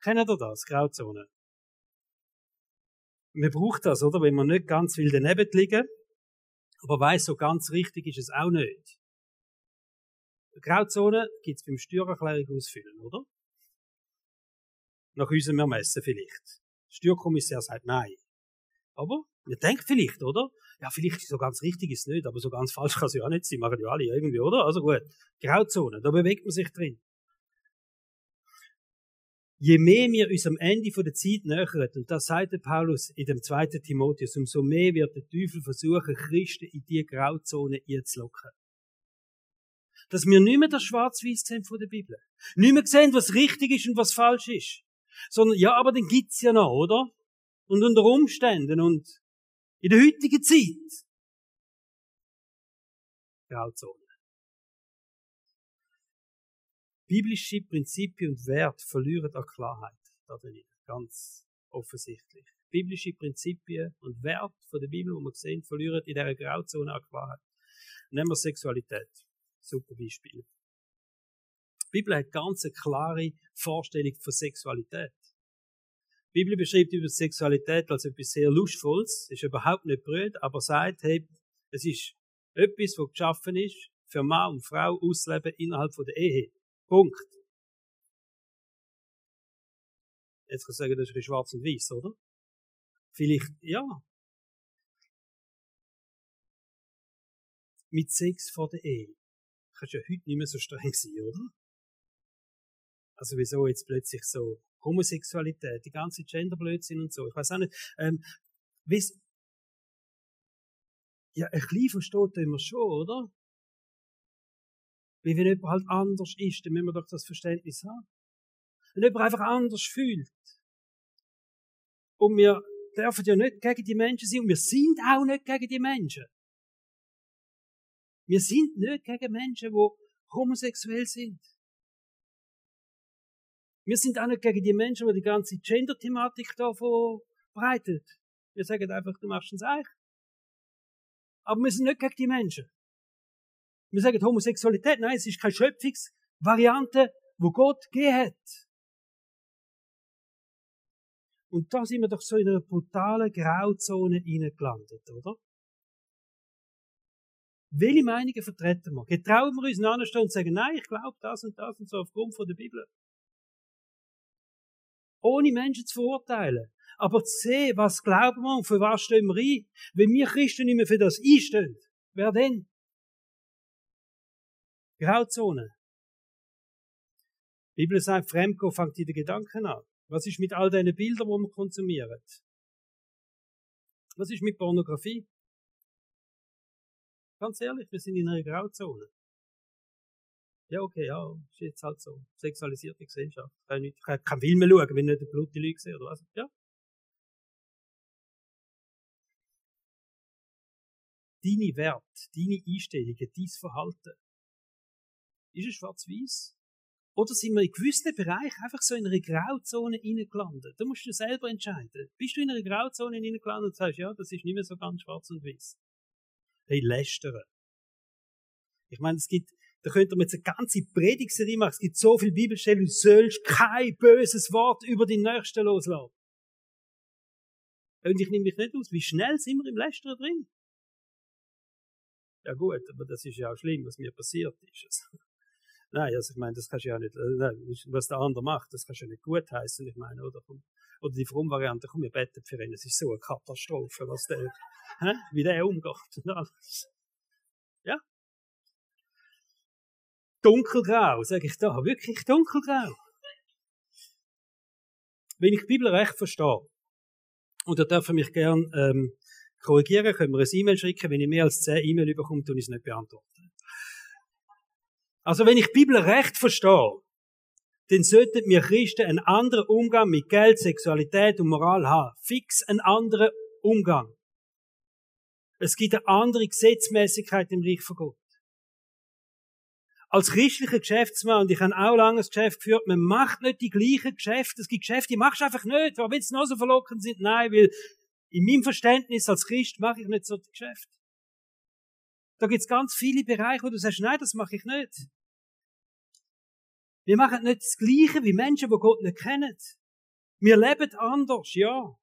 S1: Kennt ihr das? Grauzone. Man braucht das, oder? Wenn man nicht ganz will daneben liegen, aber weiß so ganz richtig ist es auch nicht. Eine Grauzone gibt es beim Steuererklärung ausfüllen, oder? Nach unserem Ermessen vielleicht. Der Steuerkommissar sagt nein. Aber, ihr denkt vielleicht, oder? Ja, vielleicht so ganz richtig ist es nicht, aber so ganz falsch kann es ja auch nicht sein. Machen ja alle irgendwie, oder? Also gut. Grauzone, da bewegt man sich drin je mehr wir uns am Ende der Zeit nähern, und das sagt der Paulus in dem zweiten Timotheus, umso mehr wird der Teufel versuchen, Christen in die Grauzone einzulocken. Dass wir nicht mehr das Schwarz-Weiß sehen von der Bibel. Nicht mehr sehen, was richtig ist und was falsch ist. Sondern, ja, aber den gibt's ja noch, oder? Und unter Umständen und in der heutigen Zeit. Grauzone. Biblische Prinzipien und Werte verlieren an Klarheit. Darin. Ganz offensichtlich. Biblische Prinzipien und Werte von der Bibel, die wir sehen, verlieren in dieser Grauzone an Klarheit. Nehmen wir Sexualität. Super Beispiel. Die Bibel hat ganz eine klare Vorstellung von Sexualität. Die Bibel beschreibt über Sexualität als etwas sehr Lustvolles, ist überhaupt nicht blöd, aber sagt, hey, es ist etwas, was geschaffen ist, für Mann und Frau auszuleben innerhalb der Ehe. Punkt. Jetzt kann ich sagen, das ist ein schwarz und weiß, oder? Vielleicht, ja. Mit Sex vor der Ehe. Kannst ja heute nicht mehr so streng sein, oder? Also wieso jetzt plötzlich so Homosexualität, die ganze Genderblödsinn und so. Ich weiß auch nicht. Ähm, weiss, ja, ein bisschen versteht immer schon, oder? Weil wenn jemand halt anders ist, dann müssen wir doch das Verständnis haben. Wenn jemand einfach anders fühlt. Und wir dürfen ja nicht gegen die Menschen sein und wir sind auch nicht gegen die Menschen. Wir sind nicht gegen Menschen, die homosexuell sind. Wir sind auch nicht gegen die Menschen, die die ganze Gender-Thematik da verbreitet. Wir sagen einfach, du machst uns Eich. Aber wir sind nicht gegen die Menschen. Wir sagen Homosexualität, nein, es ist keine Schöpfungsvariante, wo Gott gegeben hat. Und da sind wir doch so in einer brutalen Grauzone reingelandet, oder? Welche Meinungen vertreten wir? Getrauen wir uns anstehen und sagen, nein, ich glaube das und das und so aufgrund von der Bibel. Ohne Menschen zu verurteilen. Aber zu sehen, was glauben wir und für was stehen wir ein. Wenn wir Christen nicht mehr für das einstehen, wer denn? Grauzone. Die Bibel sagt, Fremdgehen fängt in den Gedanken an. Was ist mit all diesen Bildern, die wir konsumieren? Was ist mit Pornografie? Ganz ehrlich, wir sind in einer Grauzone. Ja, okay, ja, ist jetzt halt so. Sexualisierte Gesellschaft. Ich kann, nicht, ich kann keinen Film mehr schauen, wenn ich nicht blutige Leute sehe, oder was? Ja. Deine Werte, deine Einstellungen, dein Verhalten. Ist es schwarz-weiß? Oder sind wir in gewissen Bereichen einfach so in einer Grauzone reingelandet? Da musst du selber entscheiden. Bist du in einer Grauzone reingelandet und sagst, ja, das ist nicht mehr so ganz schwarz und weiß. Hey, lästern. Ich meine, es gibt, da könnt ihr mir jetzt eine ganze Predigserie machen. Es gibt so viele Bibelstellen, du sollst kein böses Wort über den Nächsten loslassen. Und ich nehme mich nicht aus. Wie schnell sind wir im Lästern drin? Ja gut, aber das ist ja auch schlimm, was mir passiert ist. (laughs) Nein, also ich meine, das kannst du ja nicht, äh, was der andere macht, das kannst du ja nicht gut heißen, ich meine, oder, oder die Fromm-Variante, komm, wir beten für ihn, es ist so eine Katastrophe, was der, hä? wie der umgeht und alles. Ja? Dunkelgrau, sage ich da, wirklich dunkelgrau. Wenn ich die Bibel recht verstehe, und da dürfen mich gern ähm, korrigieren, können wir ein E-Mail schicken, wenn ich mehr als 10 E-Mail bekomme, tue ich es nicht beantworten. Also wenn ich die Bibel recht verstehe, dann sollten wir Christen einen anderen Umgang mit Geld, Sexualität und Moral haben. Fix einen anderen Umgang. Es gibt eine andere Gesetzmäßigkeit im Reich von Gott. Als christlicher Geschäftsmann, und ich habe auch lange das Geschäft geführt, man macht nicht die gleichen Geschäfte. Es gibt Geschäfte, die machst du einfach nicht, aber wenn sie noch so verlockend sind, nein, weil in meinem Verständnis als Christ mache ich nicht so die Geschäfte. Da gibt es ganz viele Bereiche, wo du sagst, nein, das mache ich nicht. Wir machen nicht das Gleiche wie Menschen, die Gott nicht kennen. Wir leben anders, ja.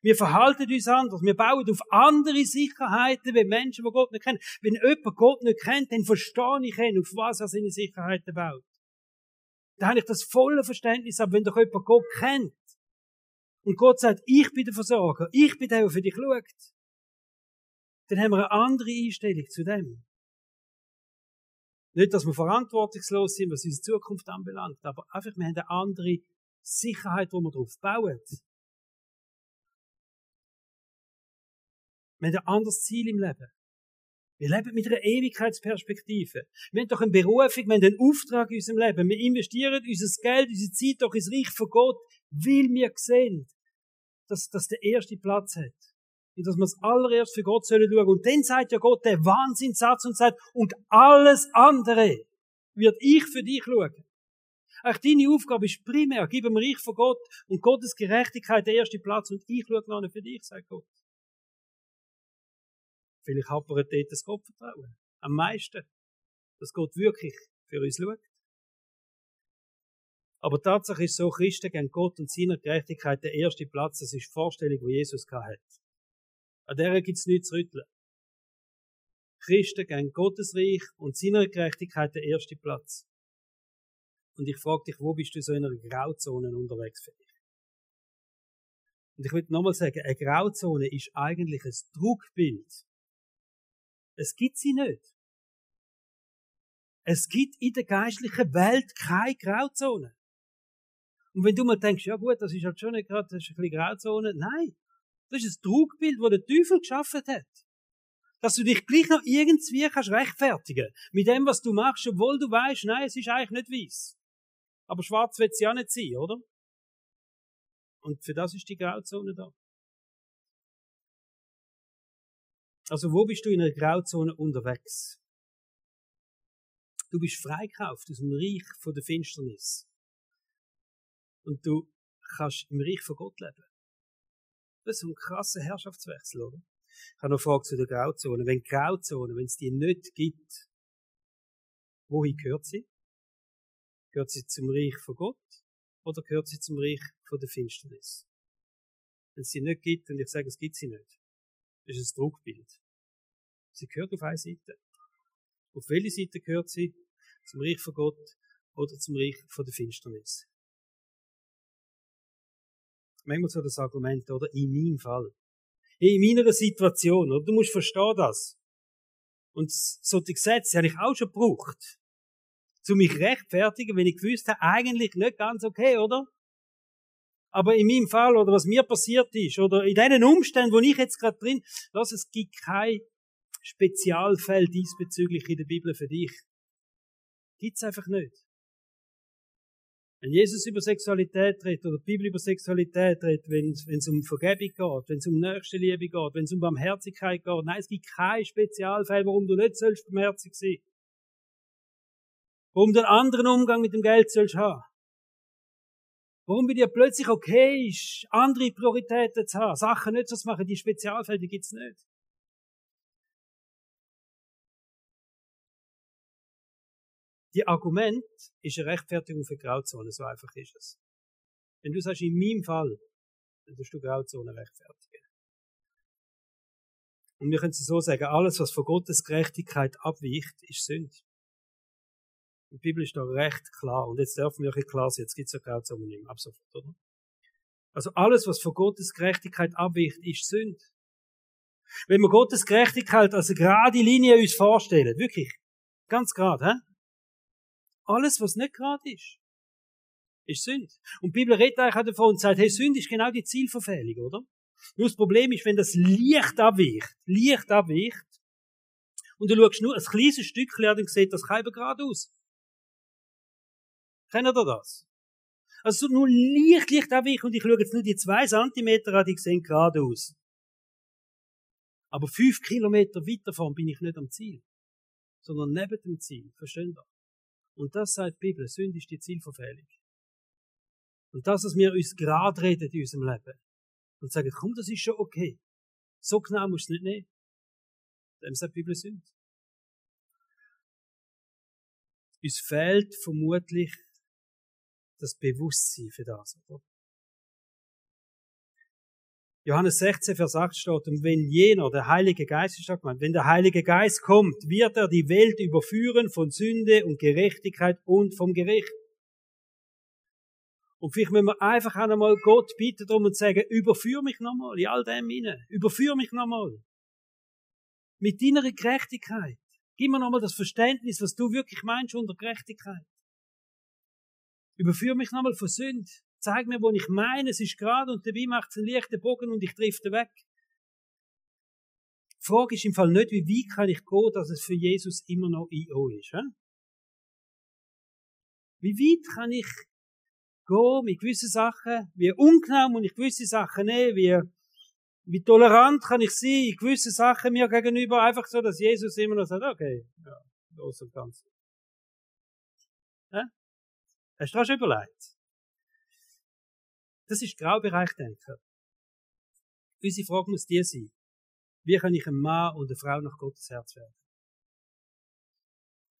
S1: Wir verhalten uns anders. Wir bauen auf andere Sicherheiten wie Menschen, die Gott nicht kennen. Wenn jemand Gott nicht kennt, dann verstehe ich ihn, auf was er seine Sicherheiten baut. Da habe ich das volle Verständnis, aber wenn doch jemand Gott kennt und Gott sagt, ich bin der Versorger, ich bin der, der für dich schaut, dann haben wir eine andere Einstellung zu dem. Nicht, dass wir verantwortungslos sind, was unsere Zukunft anbelangt, aber einfach, wir haben eine andere Sicherheit, wo wir darauf bauen. Wir haben ein anderes Ziel im Leben. Wir leben mit einer Ewigkeitsperspektive. Wir haben doch eine Berufung, wir haben einen Auftrag in unserem Leben. Wir investieren unser Geld, unsere Zeit doch ins Reich von Gott, weil wir sehen, dass das der erste Platz hat und dass wir es allererst für Gott sollen schauen. Und dann sagt ja Gott der Wahnsinnssatz und sagt, und alles andere wird ich für dich schauen. Auch deine Aufgabe ist primär, gib mir ich von Gott und Gottes Gerechtigkeit der erste Platz und ich schaue noch für dich, sagt Gott. Vielleicht hat man dort das Gottvertrauen. Am meisten. Dass Gott wirklich für uns schaut. Aber Tatsache ist so, Christen gegen Gott und seiner Gerechtigkeit der erste Platz, das ist die Vorstellung, die Jesus hat. An der gibt's nichts zu rütteln. Christen gehen Gottes Reich und seiner Gerechtigkeit der erste Platz. Und ich frage dich, wo bist du so in einer Grauzone unterwegs für dich? Und ich will nochmal sagen, eine Grauzone ist eigentlich ein Druckbild. Es gibt sie nicht. Es gibt in der geistlichen Welt keine Grauzone. Und wenn du mal denkst, ja gut, das ist halt schon nicht gerade, das ist ein bisschen Grauzone. Nein. Das ist ein Trugbild, das der Teufel geschaffen hat. Dass du dich gleich noch irgendwie kannst rechtfertigen mit dem, was du machst, obwohl du weißt, nein, es ist eigentlich nicht weiß. Aber schwarz wird es ja nicht sein, oder? Und für das ist die Grauzone da. Also wo bist du in einer Grauzone unterwegs? Du bist freikauft aus dem Reich von der Finsternis. Und du kannst im Reich von Gott leben. Das ist ein krasser Herrschaftswechsel, oder? Ich habe noch eine Frage zu der Grauzone. Wenn Grauzone, wenn es die nicht gibt, wohin gehört sie? Gehört sie zum Reich von Gott oder gehört sie zum Reich von der Finsternis? Wenn es sie nicht gibt, und ich sage, es gibt sie nicht, ist ein Druckbild. Sie gehört auf eine Seite. Auf welche Seite gehört sie? Zum Reich von Gott oder zum Reich von der Finsternis? Manchmal so das Argument, oder? In meinem Fall. In meiner Situation, oder? Du musst verstehen das. Und so die Gesetze habe ich auch schon gebraucht. Zu mich rechtfertigen, wenn ich gewusst habe, eigentlich nicht ganz okay, oder? Aber in meinem Fall, oder was mir passiert ist, oder in den Umständen, wo ich jetzt gerade drin, lass es gibt kein Spezialfeld diesbezüglich in der Bibel für dich. Gibt's einfach nicht. Wenn Jesus über Sexualität redet oder die Bibel über Sexualität redet, wenn es um Vergebung geht, wenn es um Nächstenliebe geht, wenn es um Barmherzigkeit geht, nein, es gibt kein Spezialfall, warum du nicht sollst barmherzig sein. Warum du einen anderen Umgang mit dem Geld sollst haben. Warum bei dir plötzlich okay ist, andere Prioritäten zu haben, Sachen nicht zu machen, die Spezialfälle gibt's nicht. Die Argument ist eine Rechtfertigung für Grauzone, so einfach ist es. Wenn du sagst, in meinem Fall, dann tust du Grauzone rechtfertigen. Und wir können es so sagen, alles, was von Gottes Gerechtigkeit abweicht, ist Sünde. Die Bibel ist da recht klar. Und jetzt dürfen wir auch klar sein, jetzt gibt es ja Grauzone nicht mehr, ab sofort, oder? Also alles, was von Gottes Gerechtigkeit abweicht, ist Sünde. Wenn wir Gottes Gerechtigkeit als eine gerade Linie uns vorstellen, wirklich, ganz gerade, hä? Alles, was nicht gerade ist, ist Sünde. Und die Bibel redet eigentlich auch davon und sagt, hey, Sünde ist genau die Zielverfehlung, oder? Nur das Problem ist, wenn das Licht abweicht, Licht abweicht, und du schaust nur ein kleines Stückchen an, dann sieht das kein gerade aus. Kennt ihr das? Also nur leicht, leicht abweichen und ich schaue jetzt nur die zwei Zentimeter an, die sehen gerade aus. Aber fünf Kilometer weiter vorn bin ich nicht am Ziel, sondern neben dem Ziel. Verstehen ihr? Und das sagt die Bibel, Sünde ist die Zielverfehlung. Und das, was wir uns gerade reden in unserem Leben und sagen, komm, das ist schon okay. So genau musst du es nicht nehmen. Dem sagt die Bibel Sünde. Uns fehlt vermutlich das Bewusstsein für das, oder? Johannes 16, Vers 8 steht, und wenn jener, der Heilige Geist, ist gemeint, wenn der Heilige Geist kommt, wird er die Welt überführen von Sünde und Gerechtigkeit und vom Gericht. Und vielleicht müssen wir einfach auch einmal Gott bitten darum und sagen, überführ mich nochmal in all dem hinein. Überführ mich nochmal. Mit deiner Gerechtigkeit. Gib mir nochmal das Verständnis, was du wirklich meinst unter Gerechtigkeit. Überführ mich nochmal von Sünde. Zeig mir, wo ich meine, es ist gerade und dabei macht es einen leichten Bogen und ich drifte weg. Die Frage ist im Fall nicht, wie weit kann ich gehen, dass es für Jesus immer noch IO ist. He? Wie weit kann ich gehen mit gewissen Sachen, wie ungenau und ich gewisse Sachen nehmen, wie, wie tolerant kann ich sein, gewisse Sachen mir gegenüber, einfach so, dass Jesus immer noch sagt, okay, ja, los und ganz. Hast du das überlegt? Das ist Graubereich denken. Unsere Frage muss die sein. Wie kann ich ein Mann und eine Frau nach Gottes Herz werden?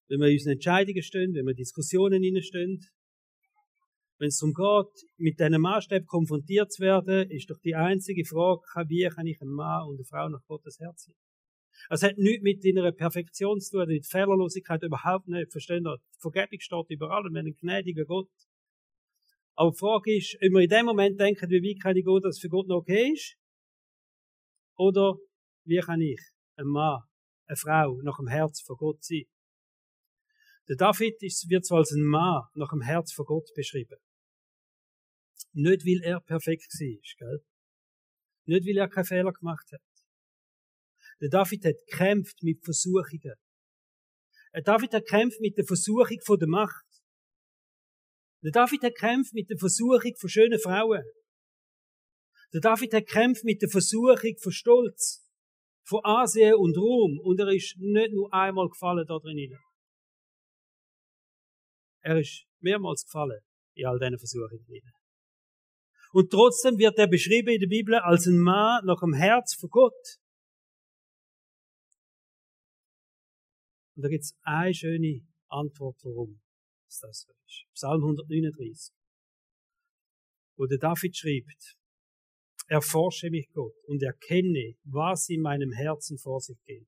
S1: Wenn wir in unseren Entscheidungen stehen, wenn wir Diskussionen stehen, wenn es darum geht, mit diesen Maßstäben konfrontiert zu werden, ist doch die einzige Frage, wie kann ich ein Mann und eine Frau nach Gottes Herz sein? Es hat nichts mit deiner Perfektion zu tun, mit Fehlerlosigkeit überhaupt nicht. Verstehen Sie? Vergebung steht überall und wir haben einen gnädigen Gott. Aber die Frage ist, ob wir in dem Moment denken, wie weit kann ich gehen, dass es für Gott noch okay ist? Oder wie kann ich ein Mann, eine Frau nach dem Herz von Gott sein? Der David wird zwar als ein Mann nach dem Herz von Gott beschrieben. Nicht, weil er perfekt war, gell? Nicht, weil er keinen Fehler gemacht hat. Der David hat gekämpft mit Versuchungen. Der David hat gekämpft mit der Versuchung von der Macht. Der David hat gekämpft mit der Versuchung von schönen Frauen. Der David hat gekämpft mit der Versuchung von Stolz, von Ansehen und Ruhm. Und er ist nicht nur einmal gefallen da drin. Er ist mehrmals gefallen in all diesen Versuchungen. Und trotzdem wird er beschrieben in der Bibel als ein Mann nach dem Herz von Gott. Und da gibt's eine schöne Antwort, warum das so ist. Psalm 139, wo der David schreibt, erforsche mich Gott und erkenne, was in meinem Herzen vor sich geht.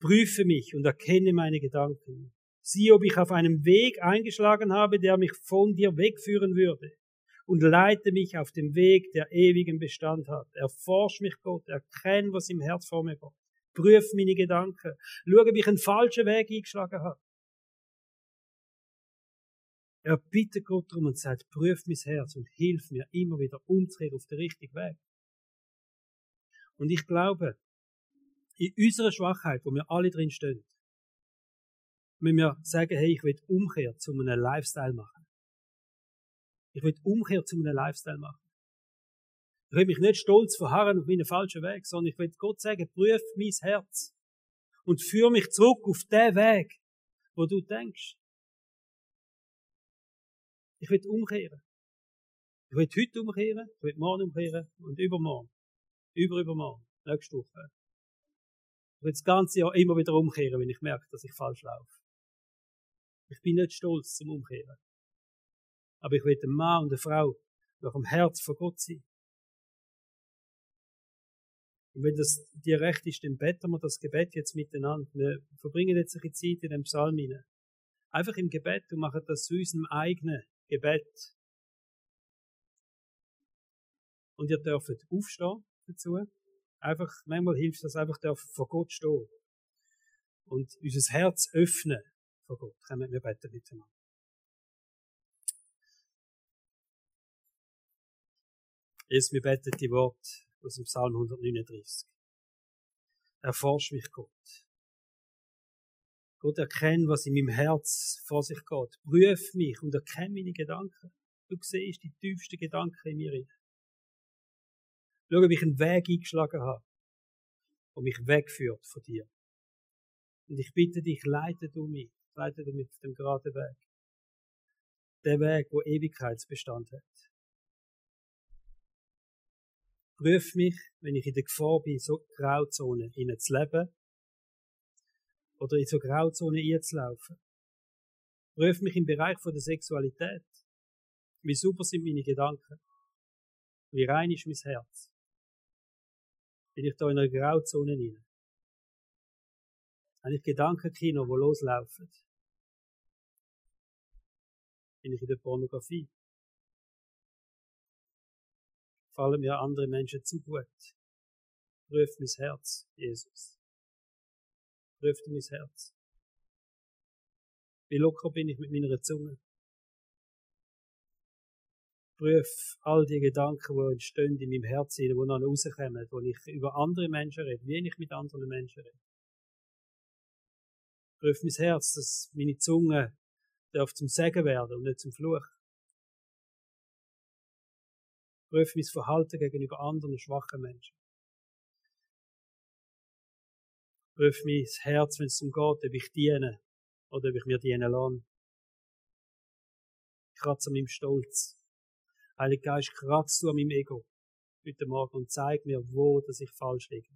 S1: Prüfe mich und erkenne meine Gedanken. Sieh, ob ich auf einem Weg eingeschlagen habe, der mich von dir wegführen würde. Und leite mich auf dem Weg, der ewigen Bestand hat. Erforsch mich Gott, erkenne, was im Herz vor mir geht. Prüf meine Gedanken. Schau, ob ich einen falschen Weg eingeschlagen habe. Er bittet Gott darum und sagt, prüf mein Herz und hilf mir immer wieder umzukehren auf den richtigen Weg. Und ich glaube, in unserer Schwachheit, wo wir alle drin stehen, müssen wir sagen, hey, ich will Umkehr zu einem Lifestyle machen. Ich will Umkehr zu einem Lifestyle machen. Ich will mich nicht stolz verharren auf meinen falschen Weg, sondern ich will Gott sagen, prüf mein Herz und führe mich zurück auf den Weg, wo du denkst. Ich will umkehren. Ich will heute umkehren, ich will morgen umkehren und übermorgen. Über, übermorgen. Nächste Woche. Ich will das ganze Jahr immer wieder umkehren, wenn ich merke, dass ich falsch laufe. Ich bin nicht stolz zum Umkehren. Aber ich will ein Mann und eine Frau nach dem Herz von Gott sein. Und wenn das dir recht ist, dann beten wir das Gebet jetzt miteinander. Wir verbringen jetzt eine Zeit in dem Psalm hinein. Einfach im Gebet und machen das zu unserem eigenen Gebet. Und ihr dürft aufstehen dazu. Einfach, manchmal hilft das einfach, dürfen vor Gott stehen. Und unser Herz öffnen vor Gott. Kommen wir beten miteinander. Jetzt, wir beten die Worte aus dem Psalm 139. Erforsch mich Gott. Gott erkennt, was in meinem Herz vor sich geht. Prüf mich und erkenne meine Gedanken. Du siehst die tiefsten Gedanken in mir. Schau, ob ich einen Weg eingeschlagen habe, der mich wegführt von dir. Und ich bitte dich, leite du mich, leite du mich auf dem geraden Weg. Der Weg, wo Ewigkeitsbestand hat. Prüf mich, wenn ich in der Gefahr bin, so Grauzone zu leben oder in so Grauzone einzulaufen. Prüf mich im Bereich von der Sexualität. Wie super sind meine Gedanken? Wie rein ist mein Herz? Bin ich da in einer Grauzone rein? Habe ich Gedankenkino, wo loslaufen? Bin ich in der Pornografie? Fallen mir andere Menschen zu gut. Prüf mein Herz, Jesus. Prüf mein Herz. Wie locker bin ich mit meiner Zunge? Prüf all die Gedanken, die entstehen in meinem Herzen, die noch rauskommen, wo ich über andere Menschen rede, wie ich mit anderen Menschen rede. Prüf mein Herz, dass meine Zunge darf zum Segen werden und nicht zum Fluch. Prüfe mein Verhalten gegenüber anderen schwachen Menschen. Prüfe mein Herz, wenn es darum geht, ob ich diene oder ob ich mir dienen lasse. Kratze an meinem Stolz. Heiliger Geist, kratzt du an meinem Ego heute Morgen und zeig mir, wo dass ich falsch liege.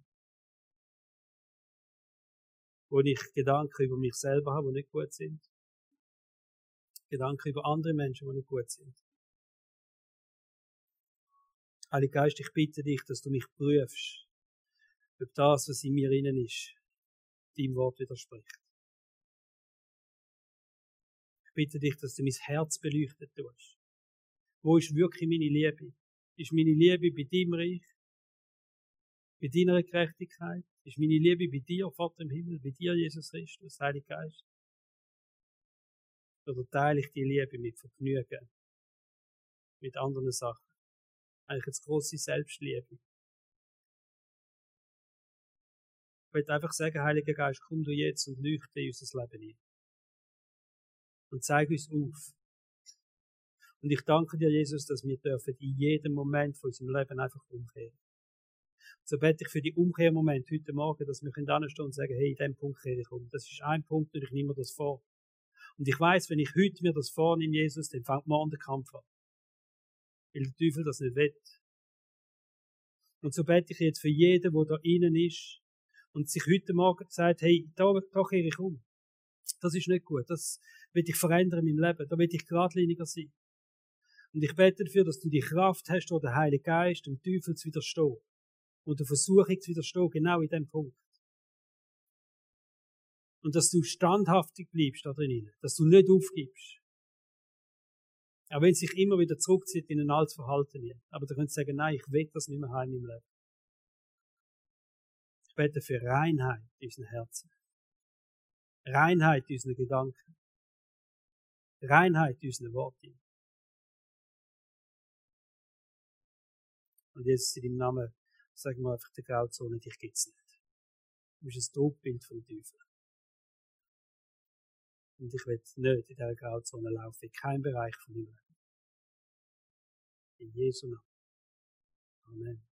S1: Wo ich Gedanken über mich selber habe, die nicht gut sind. Gedanken über andere Menschen, die nicht gut sind. Heiliger Geist, ich bitte dich, dass du mich prüfst, ob das, was in mir innen ist, deinem Wort widerspricht. Ich bitte dich, dass du mein Herz beleuchtet tust. Wo ist wirklich meine Liebe? Ist meine Liebe bei deinem Reich? Bei deiner Gerechtigkeit? Ist meine Liebe bei dir, Vater im Himmel, bei dir, Jesus Christus, Heiliger Geist? Oder teile ich die Liebe mit Vergnügen? Mit anderen Sachen? Eigentlich eine grosse Selbstliebe. Ich möchte einfach sagen, Heiliger Geist, komm du jetzt und leuchte in unser Leben ein. Und zeig uns auf. Und ich danke dir, Jesus, dass wir dürfen in jedem Moment von unserem Leben einfach umkehren. So bete ich für die Umkehrmoment heute Morgen, dass wir dieser Stunde sagen, hey, in diesem Punkt kehre ich um. Das ist ein Punkt und ich nehme mir das vor. Und ich weiß, wenn ich heute mir das vornehme, Jesus, dann fängt morgen der Kampf an weil der Teufel das nicht will. Und so bete ich jetzt für jeden, der da innen ist und sich heute Morgen sagt, hey, da, da kehre ich um. Das ist nicht gut. Das will ich verändern in meinem Leben. Da will ich geradliniger sein. Und ich bete dafür, dass du die Kraft hast, wo der Heilige Geist dem Teufel zu widerstehen. Und der Versuchung zu widerstehen, genau in dem Punkt. Und dass du standhaftig bleibst da drin. Dass du nicht aufgibst. Auch wenn es sich immer wieder zurückzieht in ein altes Verhalten. Aber du könntest sagen, nein, ich will das nicht mehr heim im Leben. Ich bete für Reinheit in unseren Herzen. Reinheit in unseren Gedanken. Reinheit in unseren Worten. Und jetzt in deinem Namen sagen wir einfach der Grauzone, dich gibt's nicht. Du bist ein Trugbild vom Teufel. Und ich will nicht in dieser Grauzone laufen, in keinem Bereich von meinem Leben. In Jesu Namen. Amen.